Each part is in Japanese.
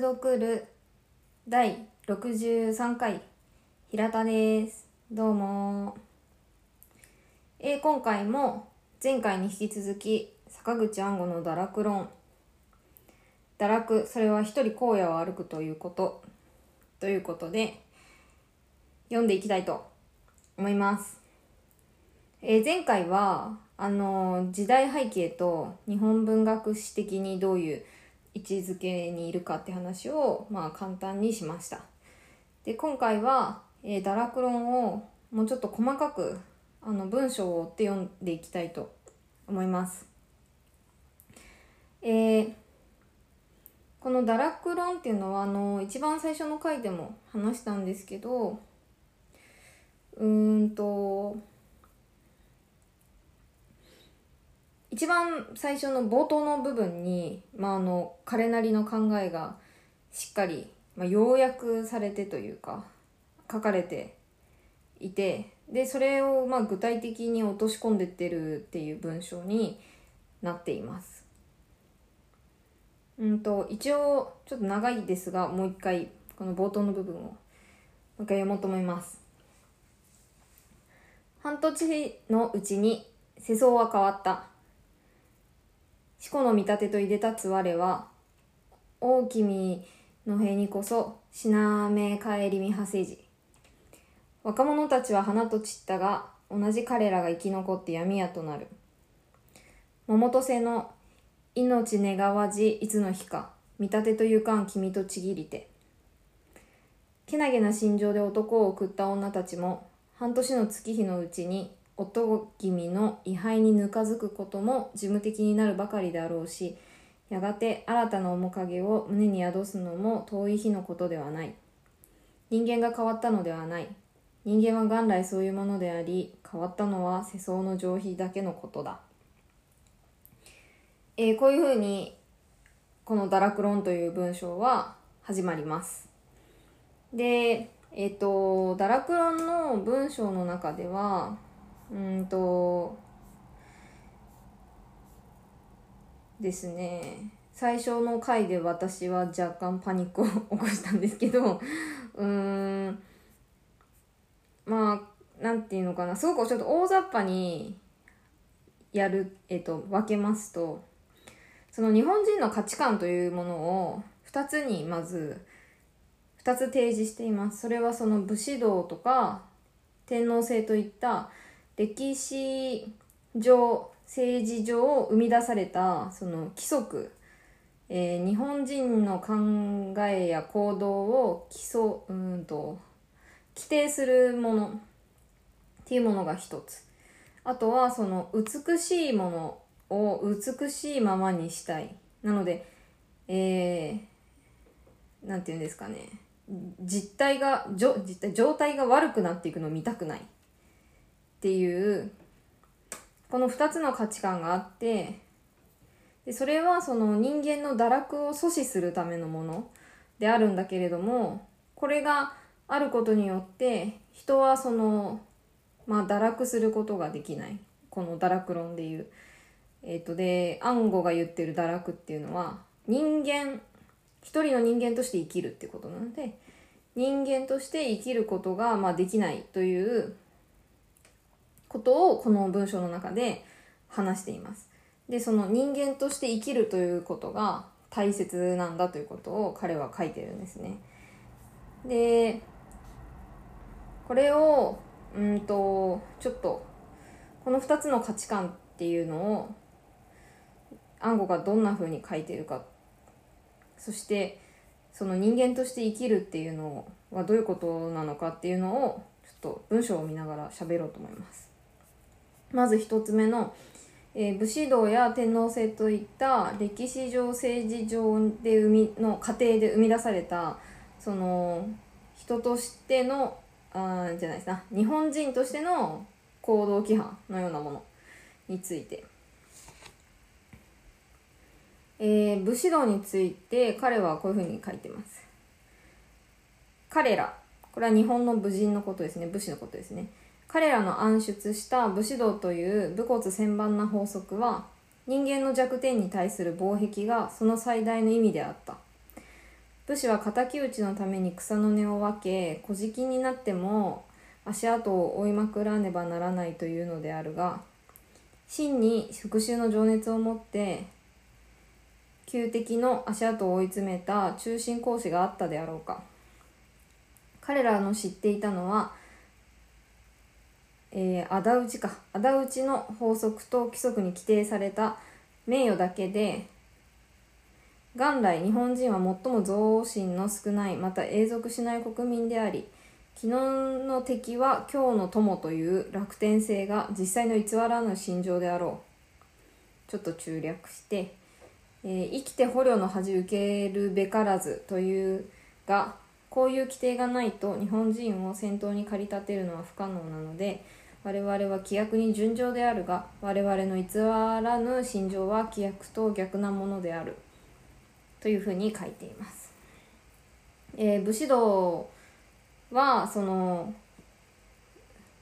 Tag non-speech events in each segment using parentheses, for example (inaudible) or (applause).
スドクル第63回平田です。どうも。えー今回も前回に引き続き坂口安吾の堕落論。堕落それは一人荒野を歩くということ。ということで読んでいきたいと思います。えー前回はあの時代背景と日本文学史的にどういう位置づけにいるかって話を、まあ、簡単にしました。で今回は、えー、堕落論をもうちょっと細かくあの文章を追って読んでいきたいと思います。えーこの堕落論っていうのはあの一番最初の回でも話したんですけどうーんと一番最初の冒頭の部分に、まあ、あの彼なりの考えがしっかり、まあ、要約されてというか書かれていてでそれをまあ具体的に落とし込んでってるっていう文章になっています。うんと一応ちょっと長いですがもう一回この冒頭の部分をもう一回読もうと思います。半年のうちに世相は変わった。四股の見立てといで立つ我は、大君の塀にこそ、しなめ帰りみはせじ。若者たちは花と散ったが、同じ彼らが生き残って闇屋となる。桃と瀬の命願わじいつの日か、見立てとゆかん君とちぎりて。けなげな心情で男を送った女たちも、半年の月日のうちに、夫君の位牌にぬかづくことも事務的になるばかりであろうしやがて新たな面影を胸に宿すのも遠い日のことではない。人間が変わったのではない。人間は元来そういうものであり変わったのは世相の上皮だけのことだ、えーこういうふうにこの「堕落論」という文章は始まります。でえっ、と堕落論の文章の中ではうんとですね。最初の回で私は若干パニックを起こしたんですけど (laughs) うーんまあなんていうのかな。すごくちょっと大雑把にやる、えっと、分けますとその日本人の価値観というものを2つにまず2つ提示しています。それはその武士道とか天皇制といった歴史上政治上生み出されたその規則、えー日本人の考えや行動を基礎うんと規定するもの。っていうものが一つ。あとはその美しいものを美しいままにしたい。なのでえー、なんて言うんですかね。実態がじょ実態状態が悪くなっていくのを見たくない。っていうこの2つの価値観があってでそれはその人間の堕落を阻止するためのものであるんだけれどもこれがあることによって人はそのまあ堕落することができないこの堕落論でいう。えっとで暗号が言ってる堕落っていうのは人間一人の人間として生きるってことなので人間として生きることがまあできないということをこの文章の中で話しています。でその人間として生きるということが大切なんだということを彼は書いてるんですね。でこれをうんとちょっとこの2つの価値観っていうのを暗号がどんな風に書いてるかそしてその人間として生きるっていうのはどういうことなのかっていうのをちょっと文章を見ながら喋ろうと思います。まず一つ目の、えー武士道や天皇制といった歴史上政治上で生みの過程で生み出されたその人としてのあじゃないですな。日本人としての行動規範のようなものについて、えー武士道について彼はこういうふうに書いてます。彼ら。これは日本の武人のことですね。武士のことですね。彼らの暗出した武士道という武骨千万な法則は人間の弱点に対する防壁がその最大の意味であった。武士は敵討ちのために草の根を分け小じになっても足跡を追いまくらねばならないというのであるが真に復讐の情熱を持って旧敵の足跡を追い詰めた中心講師があったであろうか。彼らの知っていたのは、えー、仇討ちか。仇討ちの法則と規則に規定された名誉だけで元来日本人は最も増進の少ないまた永続しない国民であり昨日の敵は今日の友という楽天性が実際の偽らぬ心情であろう。ちょっと中略してえー、生きて捕虜の恥受けるべからずというがこういう規定がないと日本人を先頭に駆り立てるのは不可能なので我々は規約に順調であるが我々の偽らぬ心情は規約と逆なものである。というふうに書いています。えー、武士道はその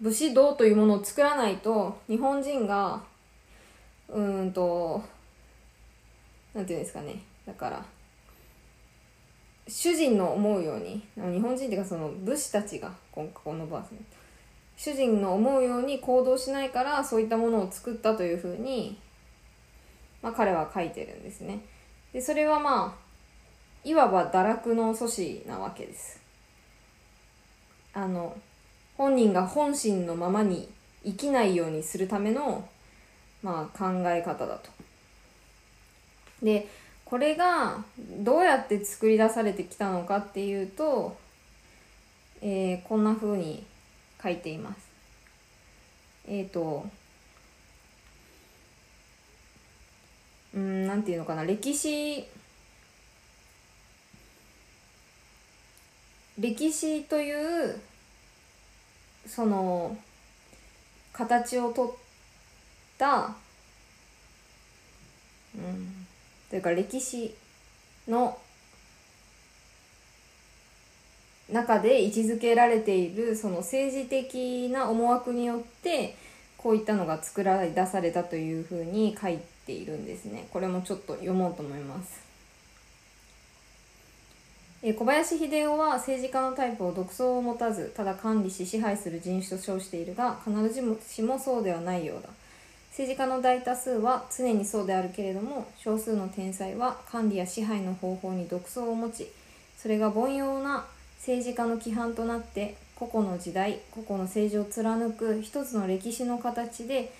武士道というものを作らないと日本人がうんとなんていうんですかね。だから主人の思うように日本人っていうかその武士たちが今このバースね主人の思うように行動しないからそういったものを作ったというふうに、まあ、彼は書いてるんですね。でそれはまあいわば堕落の阻止なわけです。あの本人が本心のままに生きないようにするための、まあ、考え方だと。でこれがどうやって作り出されてきたのかっていうと、えー、こんな風に書いています。えっ、ー、とうんなんていうのかな歴史歴史というその形をとったうんというか歴史の中で位置づけられているその政治的な思惑によってこういったのが作られ出されたというふうに書いているんですね。これもちょっと読もうと思います。え小林秀夫は政治家のタイプを独創を持たずただ管理し支配する人種と称しているが必ずしもそうではないようだ。政治家の大多数は常にそうであるけれども少数の天才は管理や支配の方法に独創を持ちそれが凡庸な政治家の規範となって個々の時代個々の政治を貫く一つの歴史の形で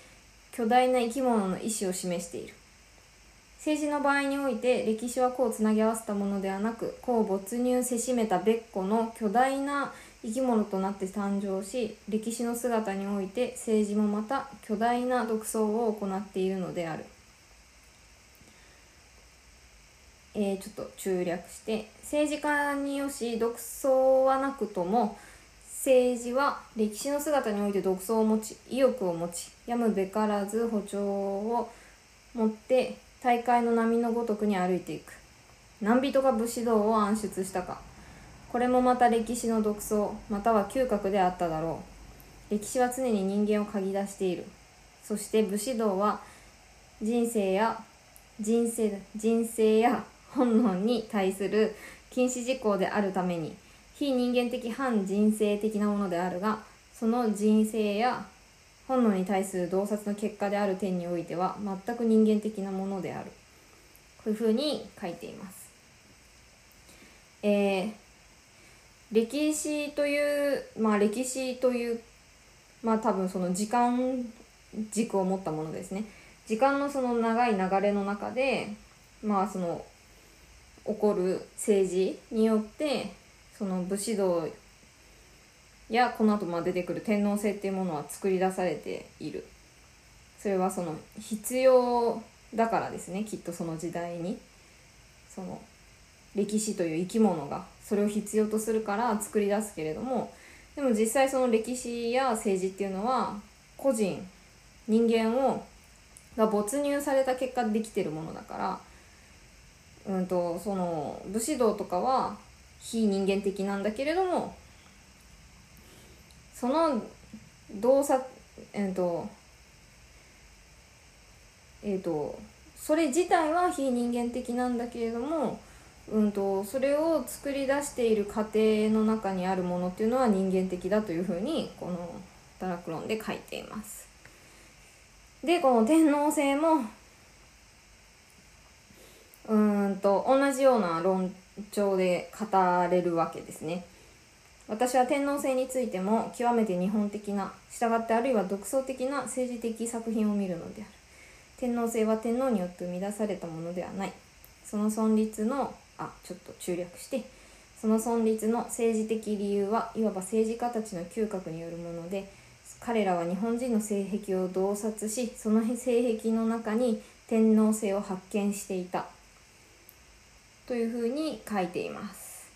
巨大な生き物の意思を示している政治の場合において歴史は個をつなぎ合わせたものではなく個を没入せしめた別個の巨大な生き物となって誕生し歴史の姿において政治もまた巨大な独創を行っているのである。え、ちょっと中略して政治家によし独創はなくとも政治は歴史の姿において独創を持ち意欲を持ちやむべからず歩調を持って大会の波のごとくに歩いていく。何人が武士道を暗出したか。これもまた歴史の独創または嗅覚であっただろう。歴史は常に人間を嗅ぎ出している。そして武士道は人生や人生人生や本能に対する禁止事項であるために非人間的反人生的なものであるがその人生や本能に対する洞察の結果である点においては全く人間的なものであるこういうふうに書いています。えー歴史というまあ歴史というまあ多分その時間軸を持ったものですね時間のその長い流れの中でまあその起こる政治によってその武士道やこの後まあ出てくる天皇制っていうものは作り出されている。それはその必要だからですねきっとその時代に。その歴史という生き物がそれを必要とするから作り出すけれどもでも実際その歴史や政治っていうのは個人人間をが没入された結果できてるものだからうんとその武士道とかは非人間的なんだけれどもその動作えっ、とえっ、とそれ自体は非人間的なんだけれどもうんと、それを作り出している過程の中にあるものっていうのは人間的だというふうにこの「堕落論」で書いています。でこの天皇制もうんと同じような論調で語れるわけですね。私は天皇制についても極めて日本的な従ってあるいは独創的な政治的作品を見るのである。天皇制は天皇によって生み出されたものではない。その存立のあちょっと中略してその存立の政治的理由はいわば政治家たちの嗅覚によるもので彼らは日本人の性癖を洞察しその性癖の中に天皇制を発見していた。というふうに書いています。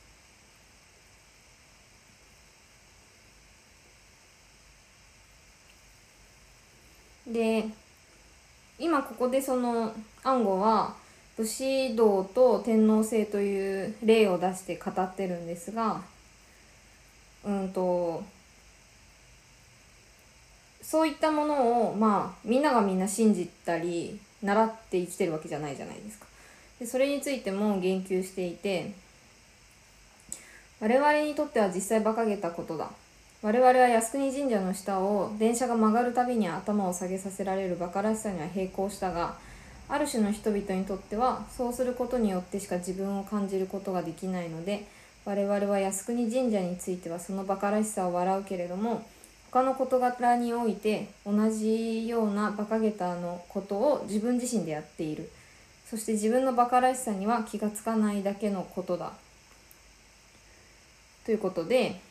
で今ここでその暗号は武士道と天皇制という例を出して語ってるんですがうんとそういったものをまあみんながみんな信じたり習って生きてるわけじゃないじゃないですか。でそれについても言及していて我々にとっては実際馬鹿げたことだ。我々は靖国神社の下を電車が曲がるたびに頭を下げさせられる馬鹿らしさには並行したがある種の人々にとってはそうすることによってしか自分を感じることができないので我々は靖国神社についてはその馬鹿らしさを笑うけれども他の事柄において同じような馬鹿げたのことを自分自身でやっている。そして自分の馬鹿らしさには気がつかないだけのことだということで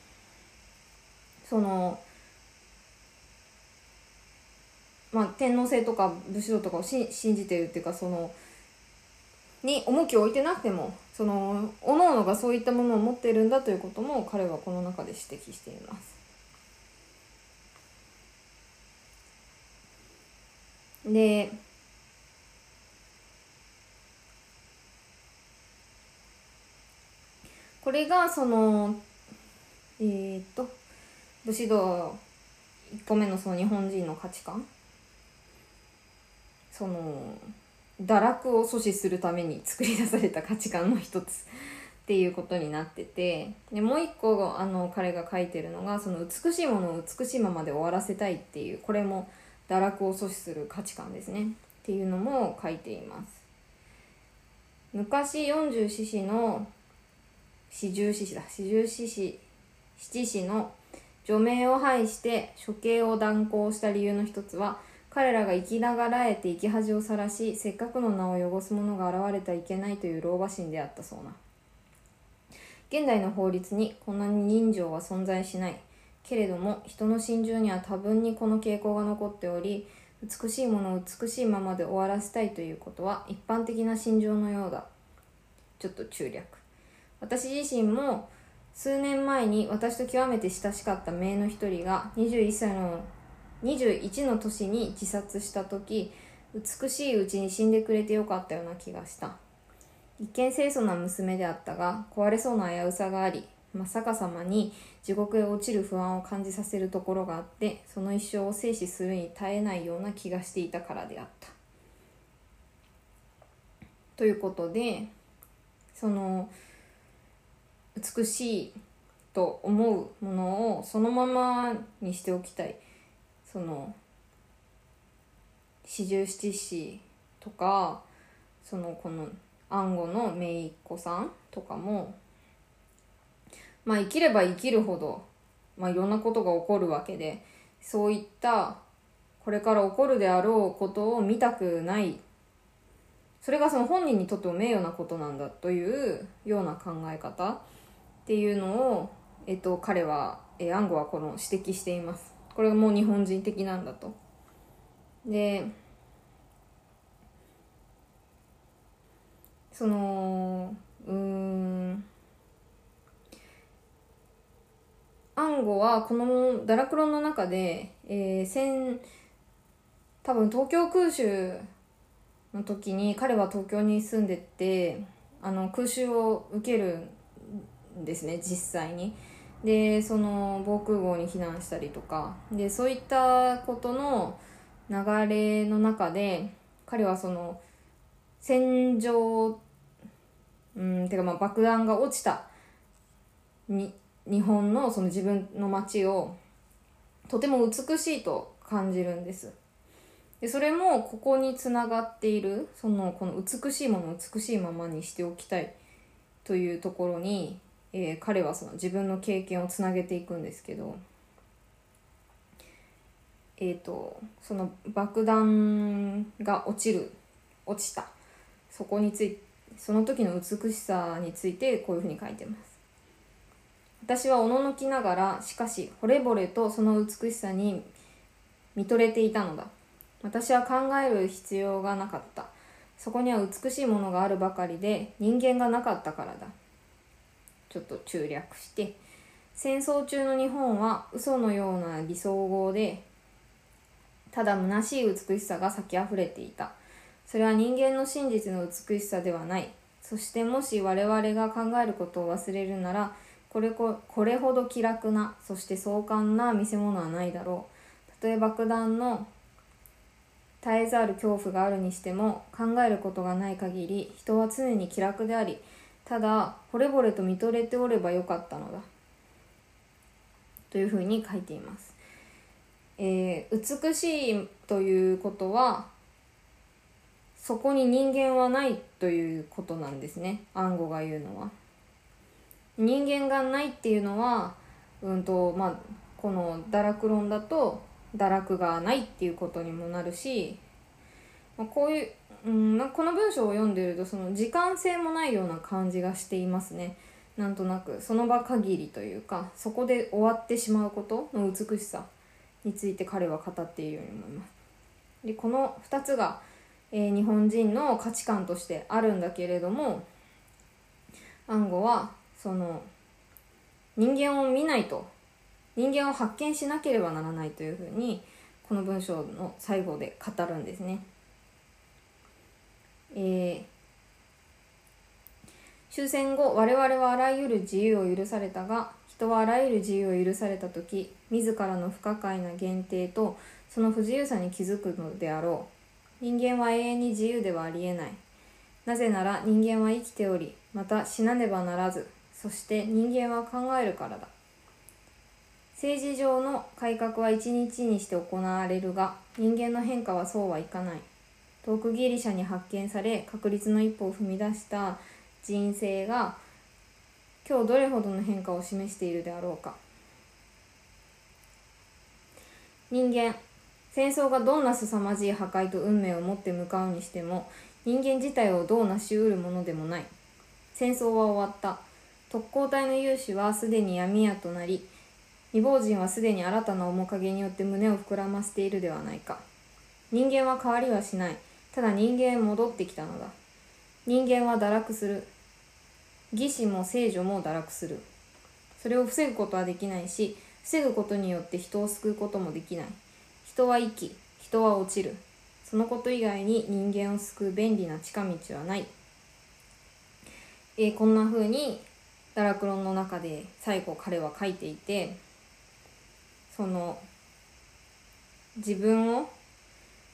そのまあ、天皇制とか武士道とかを信じてるっていうかそのに重きを置いてなくてもその各々がそういったものを持っているんだということも彼はこの中で指摘しています。でこれがそのえー、っと武士道1個目のその日本人の価値観。その堕落を阻止するために作り出された価値観の一つ。っていうことになってて。でもう一個あの彼が書いてるのがその美しいものを美しいままで終わらせたいっていうこれも堕落を阻止する価値観ですね。っていうのも書いています。昔四十四士の四十四士だ。四十四士七士の除名を排して処刑を断行した理由の一つは彼らが生きながらえて生き恥をさらしせっかくの名を汚す者が現れてはいけないという老婆心であったそうな。現代の法律にこんなに人情は存在しない。けれども人の心中には多分にこの傾向が残っており美しいものを美しいままで終わらせたいということは一般的な心情のようだ。ちょっと中略。私自身も数年前に私と極めて親しかった姪の一人が21歳の21の年に自殺した時美しいうちに死んでくれてよかったような気がした。一見清楚な娘であったが壊れそうな危うさがあり真っ逆さまに地獄へ落ちる不安を感じさせるところがあってその一生を生死するに耐えないような気がしていたからであった。ということでその美しいと思うものをそのままにしておきたい。その四十七士とかそのこの暗号の姪っ子さんとかもまあ生きれば生きるほど、まあ、いろんなことが起こるわけでそういったこれから起こるであろうことを見たくない。それがその本人にとっても名誉なことなんだというような考え方。っていうのを、えっと、彼は、えー、暗号はこの指摘しています。これがもう日本人的なんだと。でそのうん暗号はこの「ダラクロン」の中で、えー、戦多分東京空襲の時に彼は東京に住んでてあの空襲を受けるですね実際に。でその防空壕に避難したりとかでそういったことの流れの中で彼はその戦場うんてかまあ爆弾が落ちたに日本のその自分の街をとても美しいと感じるんですでそれもここにつながっているそのこの美しいものを美しいままにしておきたいというところに、えー、彼はその自分の経験をつなげていくんですけどえ、ー、とその爆弾が落ちる落ちた。そこについその時の美しさについてこういうふうに書いてます。私はおののきながらしかし惚れ惚れとその美しさに見とれていたのだ。私は考える必要がなかった。そこには美しいものがあるばかりで人間がなかったからだ。ちょっと中略して戦争中の日本は嘘のような理想語でただ虚しい美しさが咲き溢れていた。それは人間の真実の美しさではない。そしてもし我々が考えることを忘れるならこれここれほど気楽なそして壮観な見せ物はないだろう。たとえ爆弾の絶えざる恐怖があるにしても考えることがない限り人は常に気楽でありただ惚れ惚れと見とれておればよかったのだ。というふうに書いています、えー、美しいということはそこに人間はないということなんですね。暗号が言うのは。人間がないっていうのはうんとまあこの堕落論だと堕落がないっていうことにもなるし、まあ、こういう、うん、この文章を読んでるとその時間性もないような感じがしていますねなんとなくその場限りというかそこで終わってしまうことの美しさについて彼は語っているように思いますでこの2つが、えー、日本人の価値観としてあるんだけれども暗号はその人間を見ないと人間を発見しなければならないというふうにこの文章の最後で語るんですね。えー、終戦後我々はあらゆる自由を許されたが人はあらゆる自由を許された時自らの不可解な限定とその不自由さに気づくのであろう。人間は永遠に自由ではありえない。なぜなら人間は生きておりまた死なねばならずそして人間は考えるからだ。政治上の改革は一日にして行われるが人間の変化はそうはいかない。遠くギリシャに発見され確率の一歩を踏み出した人生が今日どれほどの変化を示しているであろうか。人間戦争がどんな凄まじい破壊と運命を持って向かうにしても人間自体をどう成し得るものでもない。戦争は終わった。特攻隊の勇士はすでに闇屋となり未亡人はすでに新たな面影によって胸を膨らませているではないか。人間は変わりはしない。ただ人間戻ってきたのだ。人間は堕落する。義士も聖女も堕落する。それを防ぐことはできないし防ぐことによって人を救うこともできない。人は生き人は落ちる。そのこと以外に人間を救う便利な近道はない。えー、こんな風に堕落論の中で最後彼は書いていてその自分を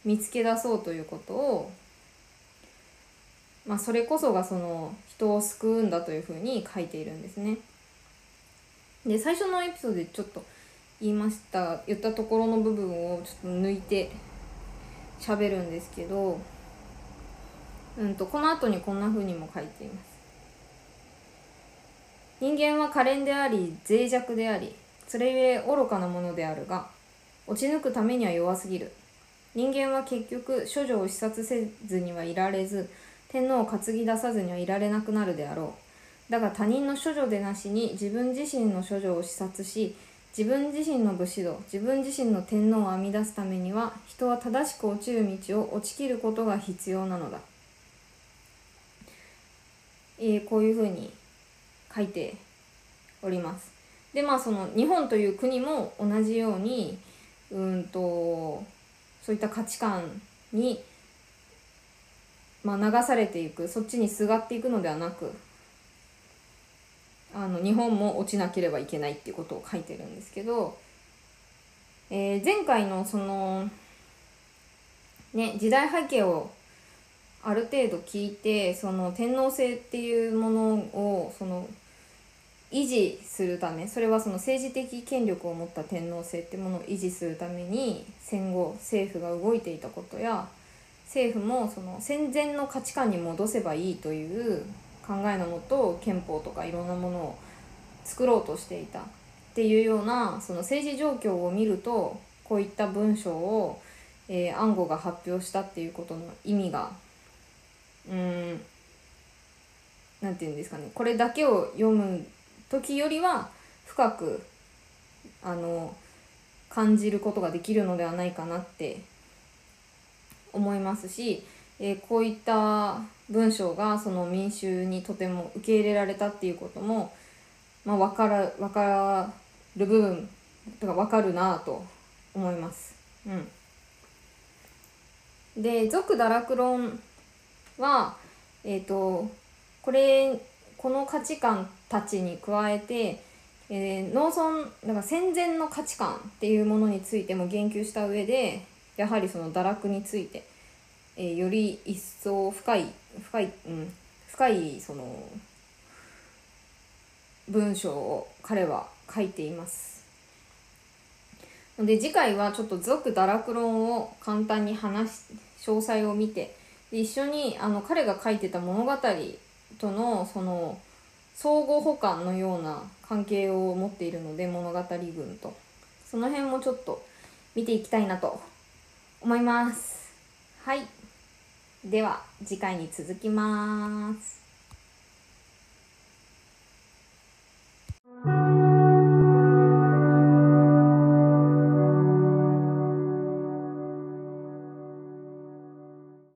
見つけ出そうということをまあそれこそがその人を救うんだというふうに書いているんですね。で最初のエピソードでちょっと言いました言ったところの部分をちょっと抜いて喋るんですけど、うんと、この後にこんな風にも書いています。人間は可憐であり脆弱でありそれゆえ愚かなものであるが落ち抜くためには弱すぎる人間は結局処女を視察せずにはいられず天皇を担ぎ出さずにはいられなくなるであろうだが他人の処女でなしに自分自身の処女を視察し自分自身の武士道自分自身の天皇を編み出すためには人は正しく落ちる道を落ちきることが必要なのだ、えー、こういうふうに書いております。でまあその日本という国も同じようにうんとそういった価値観に、まあ、流されていくそっちにすがっていくのではなくあの日本も落ちなければいけないっていうことを書いてるんですけど、えー、前回のそのね時代背景をある程度聞いてその天皇制っていうものをその維持するためそれはその政治的権力を持った天皇制ってものを維持するために戦後政府が動いていたことや政府もその戦前の価値観に戻せばいいという考えのもと憲法とかいろんなものを作ろうとしていたっていうようなその政治状況を見るとこういった文章を、えー、暗号が発表したっていうことの意味がうんなんて言うんですかね。これだけを読む時よりは深くあの感じることができるのではないかなって思いますし、えー、こういった文章がその民衆にとても受け入れられたっていうことも、まあ、分から分かる部分とか分かるなと思います。うん、で「俗堕落論は」えっ、ー、とこれこの価値観たちに加えて、えー、農村だから戦前の価値観っていうものについても言及した上でやはりその堕落について、えー、より一層深い深い、うん、深いその文章を彼は書いています。で次回はちょっと俗堕落論を簡単に話し詳細を見てで一緒にあの彼が書いてた物語とのその相互補完のような関係を持っているので物語群と。その辺もちょっと見ていきたいなと思います。はい。では次回に続きます。